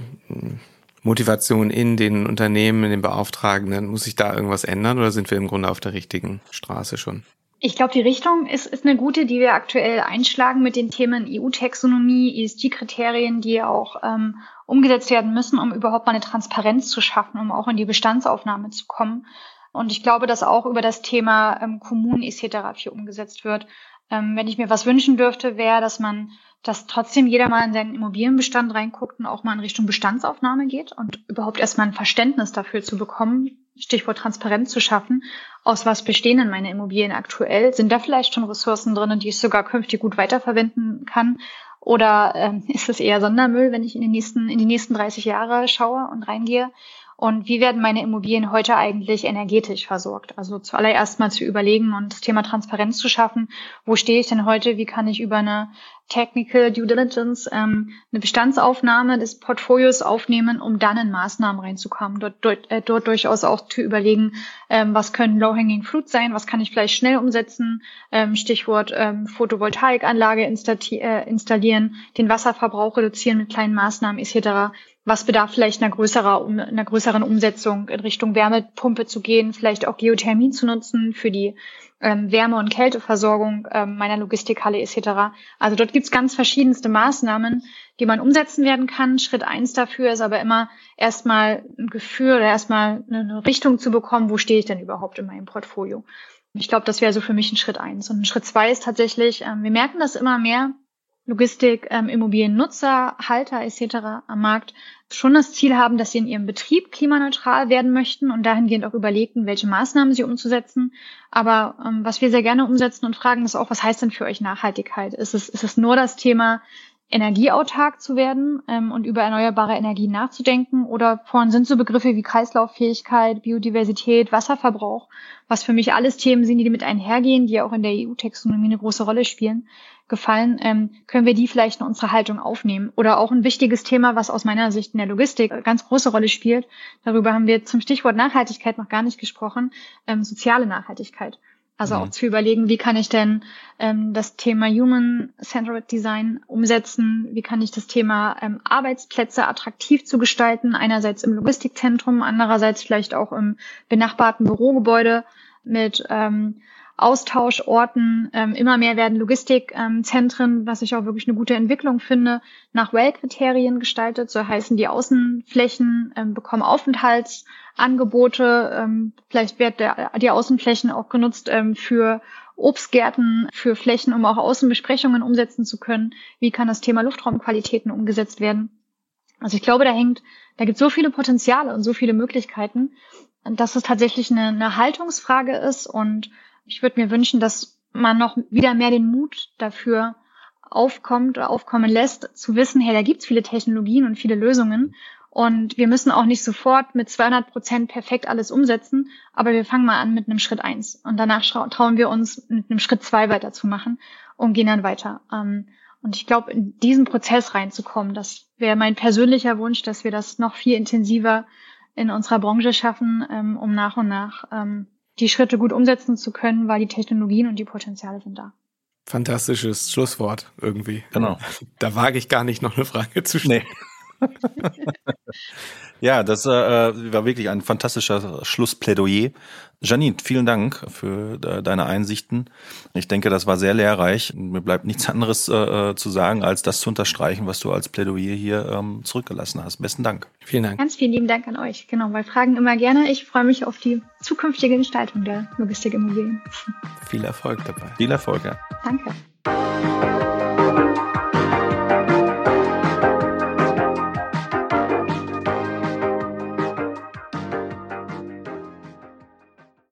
Motivation in den Unternehmen, in den Beauftragenden, muss sich da irgendwas ändern oder sind wir im Grunde auf der richtigen Straße schon? Ich glaube, die Richtung ist, ist eine gute, die wir aktuell einschlagen mit den Themen EU-Taxonomie, ESG-Kriterien, die auch ähm, umgesetzt werden müssen, um überhaupt mal eine Transparenz zu schaffen, um auch in die Bestandsaufnahme zu kommen. Und ich glaube, dass auch über das Thema ähm, Kommunen etc. viel umgesetzt wird. Ähm, wenn ich mir was wünschen dürfte, wäre, dass man, dass trotzdem jeder mal in seinen Immobilienbestand reinguckt und auch mal in Richtung Bestandsaufnahme geht und überhaupt erstmal ein Verständnis dafür zu bekommen, Stichwort Transparenz zu schaffen, aus was bestehen denn meine Immobilien aktuell? Sind da vielleicht schon Ressourcen drin, die ich sogar künftig gut weiterverwenden kann? Oder ähm, ist es eher Sondermüll, wenn ich in, den nächsten, in die nächsten 30 Jahre schaue und reingehe? Und wie werden meine Immobilien heute eigentlich energetisch versorgt? Also zuallererst mal zu überlegen und das Thema Transparenz zu schaffen. Wo stehe ich denn heute? Wie kann ich über eine Technical Due Diligence ähm, eine Bestandsaufnahme des Portfolios aufnehmen, um dann in Maßnahmen reinzukommen. Dort, dort, äh, dort durchaus auch zu überlegen, ähm, was können Low-Hanging Fruit sein, was kann ich vielleicht schnell umsetzen, ähm, Stichwort ähm, Photovoltaikanlage äh, installieren, den Wasserverbrauch reduzieren mit kleinen Maßnahmen etc. Was bedarf vielleicht einer, größerer, um, einer größeren Umsetzung in Richtung Wärmepumpe zu gehen, vielleicht auch Geothermie zu nutzen für die ähm, Wärme- und Kälteversorgung ähm, meiner Logistikhalle etc. Also dort gibt's ganz verschiedenste Maßnahmen, die man umsetzen werden kann. Schritt eins dafür ist aber immer erstmal ein Gefühl oder erstmal eine Richtung zu bekommen, wo stehe ich denn überhaupt in meinem Portfolio. Ich glaube, das wäre so für mich ein Schritt eins. Und Schritt zwei ist tatsächlich, ähm, wir merken das immer mehr, Logistik, ähm, Immobiliennutzer, Halter etc. am Markt schon das Ziel haben, dass sie in ihrem Betrieb klimaneutral werden möchten und dahingehend auch überlegten, welche Maßnahmen sie umzusetzen. Aber ähm, was wir sehr gerne umsetzen und fragen, ist auch, was heißt denn für euch Nachhaltigkeit? Ist es, ist es nur das Thema, energieautark zu werden ähm, und über erneuerbare Energien nachzudenken. Oder vorhin sind so Begriffe wie Kreislauffähigkeit, Biodiversität, Wasserverbrauch, was für mich alles Themen sind, die mit einhergehen, die ja auch in der EU-Taxonomie eine große Rolle spielen, gefallen. Ähm, können wir die vielleicht in unsere Haltung aufnehmen? Oder auch ein wichtiges Thema, was aus meiner Sicht in der Logistik eine ganz große Rolle spielt. Darüber haben wir zum Stichwort Nachhaltigkeit noch gar nicht gesprochen. Ähm, soziale Nachhaltigkeit. Also mhm. auch zu überlegen, wie kann ich denn ähm, das Thema Human-Centered Design umsetzen? Wie kann ich das Thema ähm, Arbeitsplätze attraktiv zu gestalten? Einerseits im Logistikzentrum, andererseits vielleicht auch im benachbarten Bürogebäude mit ähm, Austauschorten. Ähm, immer mehr werden Logistikzentren, was ich auch wirklich eine gute Entwicklung finde, nach Well-Kriterien gestaltet. So heißen die Außenflächen ähm, bekommen Aufenthaltsangebote. Ähm, vielleicht wird die Außenflächen auch genutzt ähm, für Obstgärten, für Flächen, um auch Außenbesprechungen umsetzen zu können. Wie kann das Thema Luftraumqualitäten umgesetzt werden? Also ich glaube, da hängt, da gibt es so viele Potenziale und so viele Möglichkeiten, dass es tatsächlich eine, eine Haltungsfrage ist und ich würde mir wünschen, dass man noch wieder mehr den Mut dafür aufkommt oder aufkommen lässt, zu wissen, hey, da gibt's viele Technologien und viele Lösungen und wir müssen auch nicht sofort mit 200 Prozent perfekt alles umsetzen, aber wir fangen mal an mit einem Schritt eins und danach trauen wir uns mit einem Schritt zwei weiterzumachen und gehen dann weiter. Ähm, und ich glaube, in diesen Prozess reinzukommen, das wäre mein persönlicher Wunsch, dass wir das noch viel intensiver in unserer Branche schaffen, ähm, um nach und nach ähm, die Schritte gut umsetzen zu können, weil die Technologien und die Potenziale sind da. Fantastisches Schlusswort irgendwie. Genau. Da wage ich gar nicht noch eine Frage zu stellen. Nee. Ja, das äh, war wirklich ein fantastischer Schlussplädoyer. Janine, vielen Dank für äh, deine Einsichten. Ich denke, das war sehr lehrreich. Mir bleibt nichts anderes äh, äh, zu sagen, als das zu unterstreichen, was du als Plädoyer hier ähm, zurückgelassen hast. Besten Dank. Vielen Dank. Ganz vielen lieben Dank an euch. Genau, bei Fragen immer gerne. Ich freue mich auf die zukünftige Gestaltung der Logistikimmobilien. Viel Erfolg dabei. Viel Erfolg, ja. Danke.